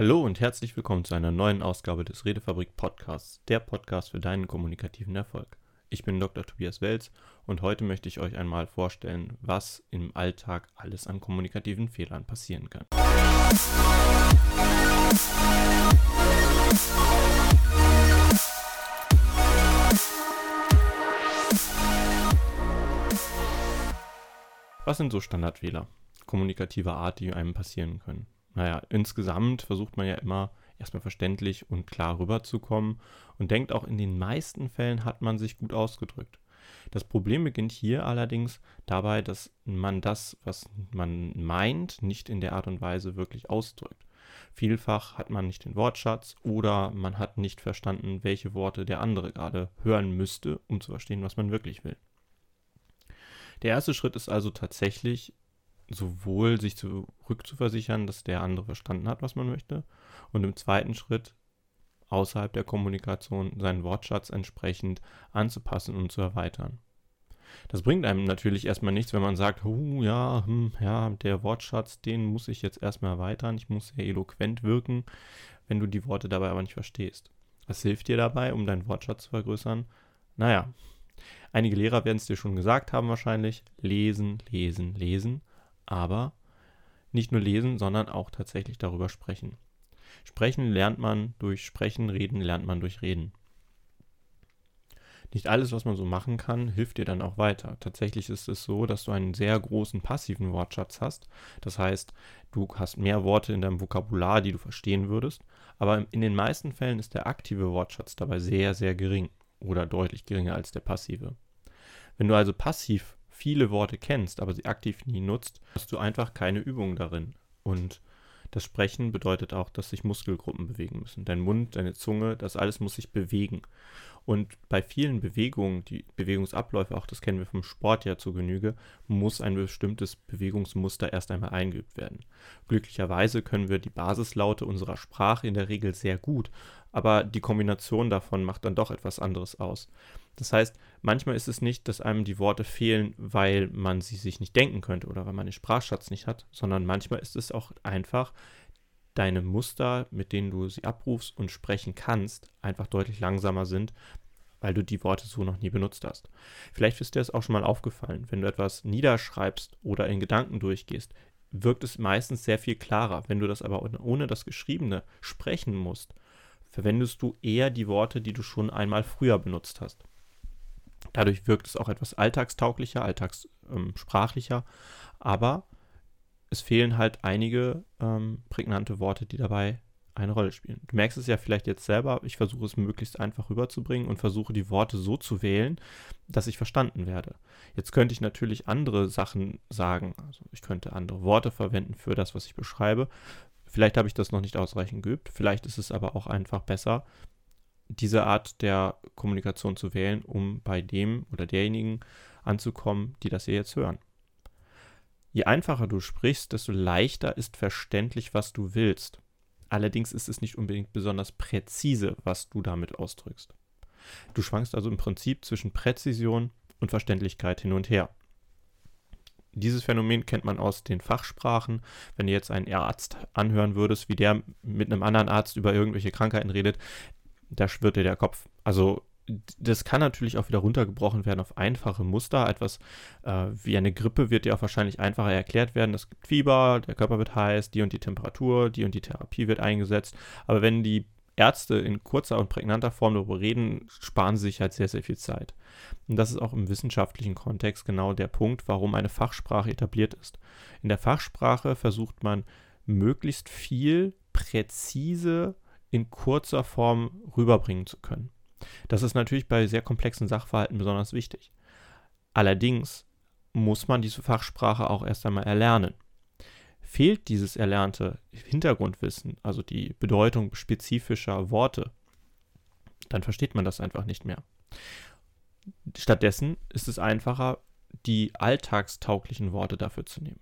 Hallo und herzlich willkommen zu einer neuen Ausgabe des Redefabrik Podcasts, der Podcast für deinen kommunikativen Erfolg. Ich bin Dr. Tobias Welz und heute möchte ich euch einmal vorstellen, was im Alltag alles an kommunikativen Fehlern passieren kann. Was sind so Standardfehler kommunikativer Art, die einem passieren können? Naja, insgesamt versucht man ja immer erstmal verständlich und klar rüberzukommen und denkt auch in den meisten Fällen hat man sich gut ausgedrückt. Das Problem beginnt hier allerdings dabei, dass man das, was man meint, nicht in der Art und Weise wirklich ausdrückt. Vielfach hat man nicht den Wortschatz oder man hat nicht verstanden, welche Worte der andere gerade hören müsste, um zu verstehen, was man wirklich will. Der erste Schritt ist also tatsächlich sowohl sich zurückzuversichern, dass der andere verstanden hat, was man möchte, und im zweiten Schritt außerhalb der Kommunikation seinen Wortschatz entsprechend anzupassen und zu erweitern. Das bringt einem natürlich erstmal nichts, wenn man sagt, oh ja, hm, ja, der Wortschatz, den muss ich jetzt erstmal erweitern, ich muss sehr eloquent wirken, wenn du die Worte dabei aber nicht verstehst. Was hilft dir dabei, um deinen Wortschatz zu vergrößern? Naja, einige Lehrer werden es dir schon gesagt haben wahrscheinlich, lesen, lesen, lesen, aber nicht nur lesen, sondern auch tatsächlich darüber sprechen. Sprechen lernt man durch Sprechen, Reden lernt man durch Reden. Nicht alles, was man so machen kann, hilft dir dann auch weiter. Tatsächlich ist es so, dass du einen sehr großen passiven Wortschatz hast. Das heißt, du hast mehr Worte in deinem Vokabular, die du verstehen würdest. Aber in den meisten Fällen ist der aktive Wortschatz dabei sehr, sehr gering oder deutlich geringer als der passive. Wenn du also passiv viele Worte kennst, aber sie aktiv nie nutzt, hast du einfach keine Übung darin. Und das Sprechen bedeutet auch, dass sich Muskelgruppen bewegen müssen. Dein Mund, deine Zunge, das alles muss sich bewegen. Und bei vielen Bewegungen, die Bewegungsabläufe, auch das kennen wir vom Sport ja zu Genüge, muss ein bestimmtes Bewegungsmuster erst einmal eingeübt werden. Glücklicherweise können wir die Basislaute unserer Sprache in der Regel sehr gut, aber die Kombination davon macht dann doch etwas anderes aus. Das heißt, manchmal ist es nicht, dass einem die Worte fehlen, weil man sie sich nicht denken könnte oder weil man den Sprachschatz nicht hat, sondern manchmal ist es auch einfach, deine Muster, mit denen du sie abrufst und sprechen kannst, einfach deutlich langsamer sind, weil du die Worte so noch nie benutzt hast. Vielleicht ist dir das auch schon mal aufgefallen, wenn du etwas niederschreibst oder in Gedanken durchgehst, wirkt es meistens sehr viel klarer. Wenn du das aber ohne das Geschriebene sprechen musst, verwendest du eher die Worte, die du schon einmal früher benutzt hast. Dadurch wirkt es auch etwas alltagstauglicher, alltagssprachlicher, ähm, aber es fehlen halt einige ähm, prägnante Worte, die dabei eine Rolle spielen. Du merkst es ja vielleicht jetzt selber, ich versuche es möglichst einfach rüberzubringen und versuche die Worte so zu wählen, dass ich verstanden werde. Jetzt könnte ich natürlich andere Sachen sagen, also ich könnte andere Worte verwenden für das, was ich beschreibe. Vielleicht habe ich das noch nicht ausreichend geübt, vielleicht ist es aber auch einfach besser, diese Art der Kommunikation zu wählen, um bei dem oder derjenigen anzukommen, die das hier jetzt hören. Je einfacher du sprichst, desto leichter ist verständlich, was du willst. Allerdings ist es nicht unbedingt besonders präzise, was du damit ausdrückst. Du schwankst also im Prinzip zwischen Präzision und Verständlichkeit hin und her. Dieses Phänomen kennt man aus den Fachsprachen. Wenn du jetzt einen Arzt anhören würdest, wie der mit einem anderen Arzt über irgendwelche Krankheiten redet, da schwirrt dir der Kopf. Also das kann natürlich auch wieder runtergebrochen werden auf einfache Muster. Etwas äh, wie eine Grippe wird dir auch wahrscheinlich einfacher erklärt werden. Es gibt Fieber, der Körper wird heiß, die und die Temperatur, die und die Therapie wird eingesetzt. Aber wenn die Ärzte in kurzer und prägnanter Form darüber reden, sparen sie sich halt sehr, sehr viel Zeit. Und das ist auch im wissenschaftlichen Kontext genau der Punkt, warum eine Fachsprache etabliert ist. In der Fachsprache versucht man möglichst viel präzise in kurzer Form rüberbringen zu können. Das ist natürlich bei sehr komplexen Sachverhalten besonders wichtig. Allerdings muss man diese Fachsprache auch erst einmal erlernen. Fehlt dieses erlernte Hintergrundwissen, also die Bedeutung spezifischer Worte, dann versteht man das einfach nicht mehr. Stattdessen ist es einfacher, die alltagstauglichen Worte dafür zu nehmen.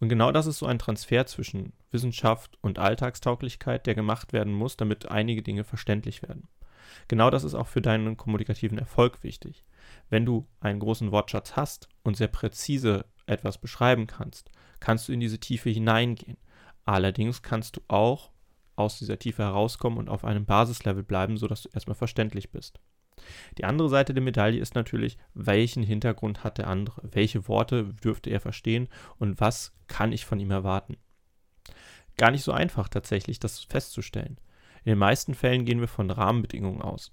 Und genau das ist so ein Transfer zwischen Wissenschaft und Alltagstauglichkeit, der gemacht werden muss, damit einige Dinge verständlich werden. Genau das ist auch für deinen kommunikativen Erfolg wichtig. Wenn du einen großen Wortschatz hast und sehr präzise etwas beschreiben kannst, kannst du in diese Tiefe hineingehen. Allerdings kannst du auch aus dieser Tiefe herauskommen und auf einem Basislevel bleiben, sodass du erstmal verständlich bist. Die andere Seite der Medaille ist natürlich, welchen Hintergrund hat der andere, welche Worte dürfte er verstehen und was kann ich von ihm erwarten. Gar nicht so einfach tatsächlich, das festzustellen. In den meisten Fällen gehen wir von Rahmenbedingungen aus.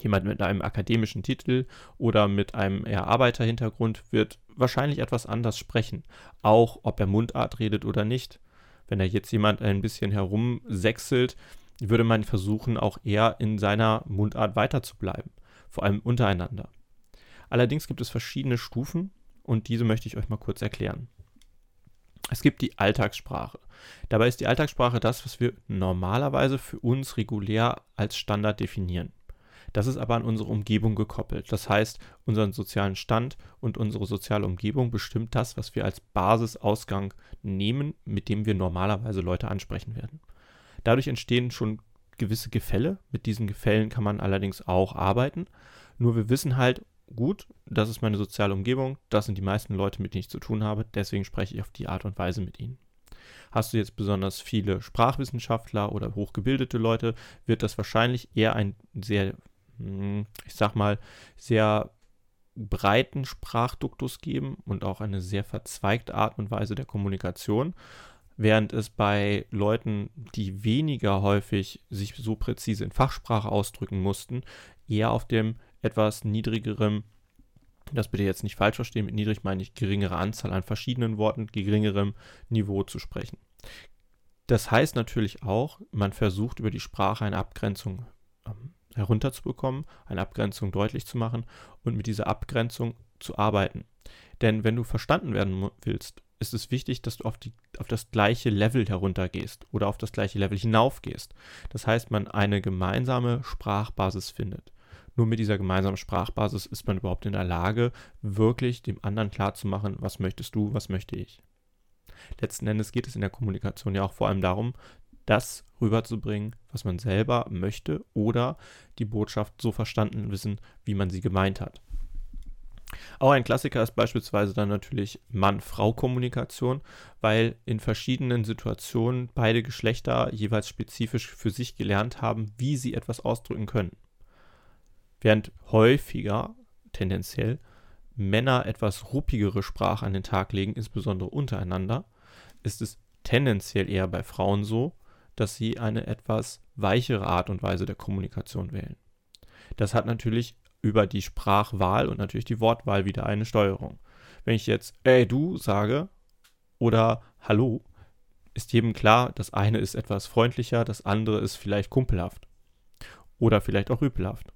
Jemand mit einem akademischen Titel oder mit einem eher Arbeiterhintergrund wird wahrscheinlich etwas anders sprechen, auch ob er Mundart redet oder nicht. Wenn da jetzt jemand ein bisschen herumsechselt, würde man versuchen, auch eher in seiner Mundart weiterzubleiben, vor allem untereinander. Allerdings gibt es verschiedene Stufen und diese möchte ich euch mal kurz erklären. Es gibt die Alltagssprache. Dabei ist die Alltagssprache das, was wir normalerweise für uns regulär als Standard definieren. Das ist aber an unsere Umgebung gekoppelt. Das heißt, unseren sozialen Stand und unsere soziale Umgebung bestimmt das, was wir als Basisausgang nehmen, mit dem wir normalerweise Leute ansprechen werden. Dadurch entstehen schon gewisse Gefälle. Mit diesen Gefällen kann man allerdings auch arbeiten. Nur wir wissen halt, gut, das ist meine soziale Umgebung, das sind die meisten Leute, mit denen ich zu tun habe, deswegen spreche ich auf die Art und Weise mit ihnen. Hast du jetzt besonders viele Sprachwissenschaftler oder hochgebildete Leute, wird das wahrscheinlich eher ein sehr, hm, ich sag mal, sehr breiten Sprachduktus geben und auch eine sehr verzweigte Art und Weise der Kommunikation während es bei Leuten, die weniger häufig sich so präzise in Fachsprache ausdrücken mussten, eher auf dem etwas niedrigeren, das bitte jetzt nicht falsch verstehen, mit niedrig meine ich geringere Anzahl an verschiedenen Worten, geringerem Niveau zu sprechen. Das heißt natürlich auch, man versucht über die Sprache eine Abgrenzung ähm, herunterzubekommen, eine Abgrenzung deutlich zu machen und mit dieser Abgrenzung zu arbeiten. Denn wenn du verstanden werden willst, ist es wichtig, dass du auf, die, auf das gleiche Level heruntergehst oder auf das gleiche Level hinaufgehst. Das heißt, man eine gemeinsame Sprachbasis findet. Nur mit dieser gemeinsamen Sprachbasis ist man überhaupt in der Lage, wirklich dem anderen klarzumachen, was möchtest du, was möchte ich. Letzten Endes geht es in der Kommunikation ja auch vor allem darum, das rüberzubringen, was man selber möchte oder die Botschaft so verstanden wissen, wie man sie gemeint hat. Auch ein Klassiker ist beispielsweise dann natürlich Mann-Frau-Kommunikation, weil in verschiedenen Situationen beide Geschlechter jeweils spezifisch für sich gelernt haben, wie sie etwas ausdrücken können. Während häufiger, tendenziell, Männer etwas ruppigere Sprache an den Tag legen, insbesondere untereinander, ist es tendenziell eher bei Frauen so, dass sie eine etwas weichere Art und Weise der Kommunikation wählen. Das hat natürlich über die Sprachwahl und natürlich die Wortwahl wieder eine Steuerung. Wenn ich jetzt ey du sage oder hallo, ist jedem klar, das eine ist etwas freundlicher, das andere ist vielleicht kumpelhaft oder vielleicht auch rüpelhaft.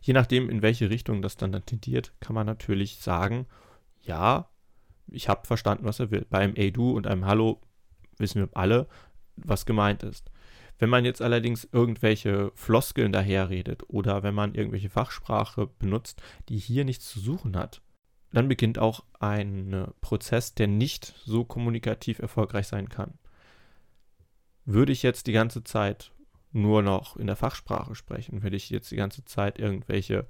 Je nachdem, in welche Richtung das dann, tendiert, kann man natürlich sagen, ja, ich habe verstanden, was er will. Beim Ey du und einem Hallo wissen wir alle, was gemeint ist. Wenn man jetzt allerdings irgendwelche Floskeln daherredet oder wenn man irgendwelche Fachsprache benutzt, die hier nichts zu suchen hat, dann beginnt auch ein Prozess, der nicht so kommunikativ erfolgreich sein kann. Würde ich jetzt die ganze Zeit nur noch in der Fachsprache sprechen, würde ich jetzt die ganze Zeit irgendwelche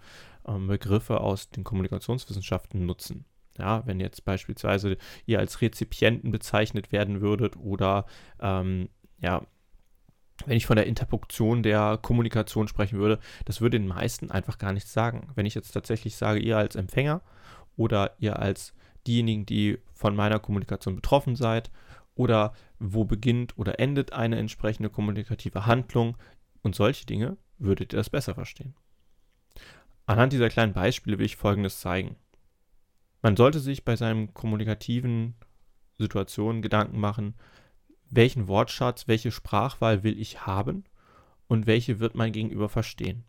ähm, Begriffe aus den Kommunikationswissenschaften nutzen. Ja, wenn jetzt beispielsweise ihr als Rezipienten bezeichnet werden würdet oder ähm, ja, wenn ich von der Interpunktion der Kommunikation sprechen würde, das würde den meisten einfach gar nichts sagen. Wenn ich jetzt tatsächlich sage, ihr als Empfänger oder ihr als diejenigen, die von meiner Kommunikation betroffen seid oder wo beginnt oder endet eine entsprechende kommunikative Handlung und solche Dinge, würdet ihr das besser verstehen. Anhand dieser kleinen Beispiele will ich Folgendes zeigen. Man sollte sich bei seinen kommunikativen Situationen Gedanken machen, welchen Wortschatz, welche Sprachwahl will ich haben und welche wird mein Gegenüber verstehen.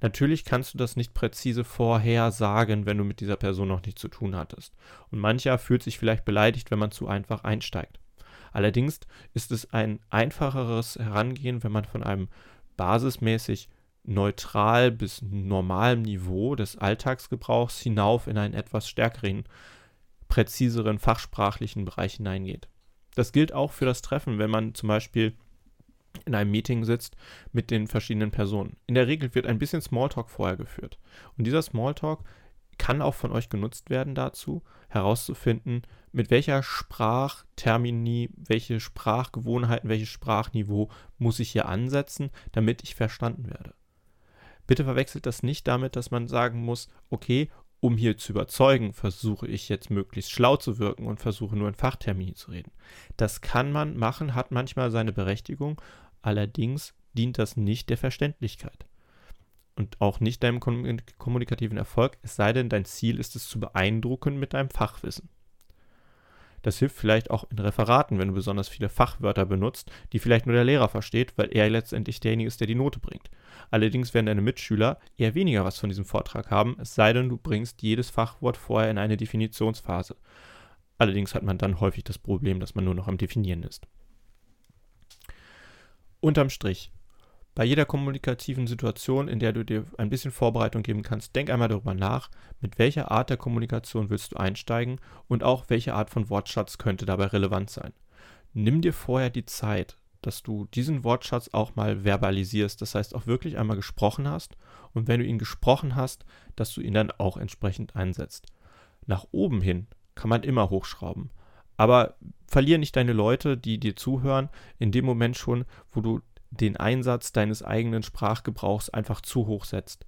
Natürlich kannst du das nicht präzise vorher sagen, wenn du mit dieser Person noch nichts zu tun hattest. Und mancher fühlt sich vielleicht beleidigt, wenn man zu einfach einsteigt. Allerdings ist es ein einfacheres Herangehen, wenn man von einem basismäßig neutral bis normalem Niveau des Alltagsgebrauchs hinauf in einen etwas stärkeren, präziseren fachsprachlichen Bereich hineingeht. Das gilt auch für das Treffen, wenn man zum Beispiel in einem Meeting sitzt mit den verschiedenen Personen. In der Regel wird ein bisschen Smalltalk vorher geführt. Und dieser Smalltalk kann auch von euch genutzt werden dazu, herauszufinden, mit welcher Sprachtermini, welche Sprachgewohnheiten, welches Sprachniveau muss ich hier ansetzen, damit ich verstanden werde. Bitte verwechselt das nicht damit, dass man sagen muss, okay, um hier zu überzeugen, versuche ich jetzt möglichst schlau zu wirken und versuche nur in Fachtermini zu reden. Das kann man machen, hat manchmal seine Berechtigung, allerdings dient das nicht der Verständlichkeit und auch nicht deinem kommunikativen Erfolg, es sei denn, dein Ziel ist es zu beeindrucken mit deinem Fachwissen. Das hilft vielleicht auch in Referaten, wenn du besonders viele Fachwörter benutzt, die vielleicht nur der Lehrer versteht, weil er letztendlich derjenige ist, der die Note bringt. Allerdings werden deine Mitschüler eher weniger was von diesem Vortrag haben, es sei denn, du bringst jedes Fachwort vorher in eine Definitionsphase. Allerdings hat man dann häufig das Problem, dass man nur noch am Definieren ist. Unterm Strich, bei jeder kommunikativen Situation, in der du dir ein bisschen Vorbereitung geben kannst, denk einmal darüber nach, mit welcher Art der Kommunikation willst du einsteigen und auch welche Art von Wortschatz könnte dabei relevant sein. Nimm dir vorher die Zeit, dass du diesen Wortschatz auch mal verbalisierst, das heißt auch wirklich einmal gesprochen hast und wenn du ihn gesprochen hast, dass du ihn dann auch entsprechend einsetzt. Nach oben hin kann man immer hochschrauben. Aber verlier nicht deine Leute, die dir zuhören, in dem Moment schon, wo du den Einsatz deines eigenen Sprachgebrauchs einfach zu hoch setzt.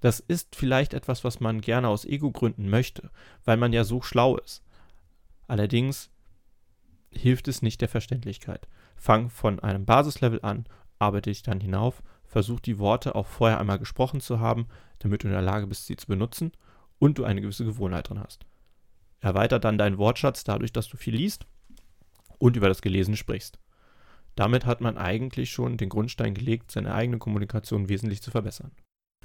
Das ist vielleicht etwas, was man gerne aus Ego-Gründen möchte, weil man ja so schlau ist. Allerdings hilft es nicht der Verständlichkeit. Fang von einem Basislevel an, arbeite dich dann hinauf, versuch die Worte auch vorher einmal gesprochen zu haben, damit du in der Lage bist, sie zu benutzen und du eine gewisse Gewohnheit drin hast. Erweiter dann deinen Wortschatz dadurch, dass du viel liest und über das Gelesene sprichst. Damit hat man eigentlich schon den Grundstein gelegt, seine eigene Kommunikation wesentlich zu verbessern.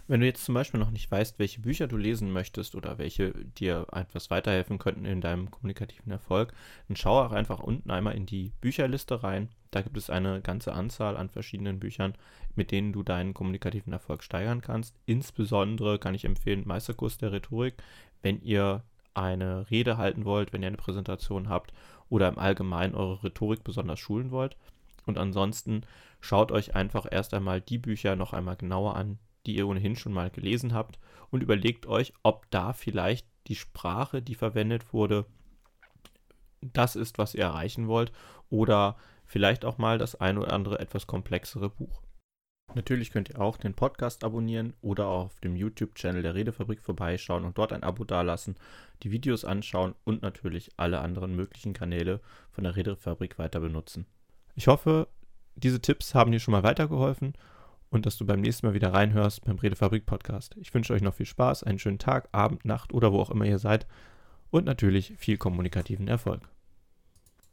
Wenn du jetzt zum Beispiel noch nicht weißt, welche Bücher du lesen möchtest oder welche dir etwas weiterhelfen könnten in deinem kommunikativen Erfolg, dann schau auch einfach unten einmal in die Bücherliste rein. Da gibt es eine ganze Anzahl an verschiedenen Büchern, mit denen du deinen kommunikativen Erfolg steigern kannst. Insbesondere kann ich empfehlen Meisterkurs der Rhetorik, wenn ihr eine Rede halten wollt, wenn ihr eine Präsentation habt oder im Allgemeinen eure Rhetorik besonders schulen wollt. Und ansonsten schaut euch einfach erst einmal die Bücher noch einmal genauer an, die ihr ohnehin schon mal gelesen habt und überlegt euch, ob da vielleicht die Sprache, die verwendet wurde, das ist, was ihr erreichen wollt oder vielleicht auch mal das ein oder andere etwas komplexere Buch. Natürlich könnt ihr auch den Podcast abonnieren oder auf dem YouTube-Channel der Redefabrik vorbeischauen und dort ein Abo dalassen, die Videos anschauen und natürlich alle anderen möglichen Kanäle von der Redefabrik weiter benutzen. Ich hoffe, diese Tipps haben dir schon mal weitergeholfen und dass du beim nächsten Mal wieder reinhörst beim Redefabrik Podcast. Ich wünsche euch noch viel Spaß, einen schönen Tag, Abend, Nacht oder wo auch immer ihr seid und natürlich viel kommunikativen Erfolg.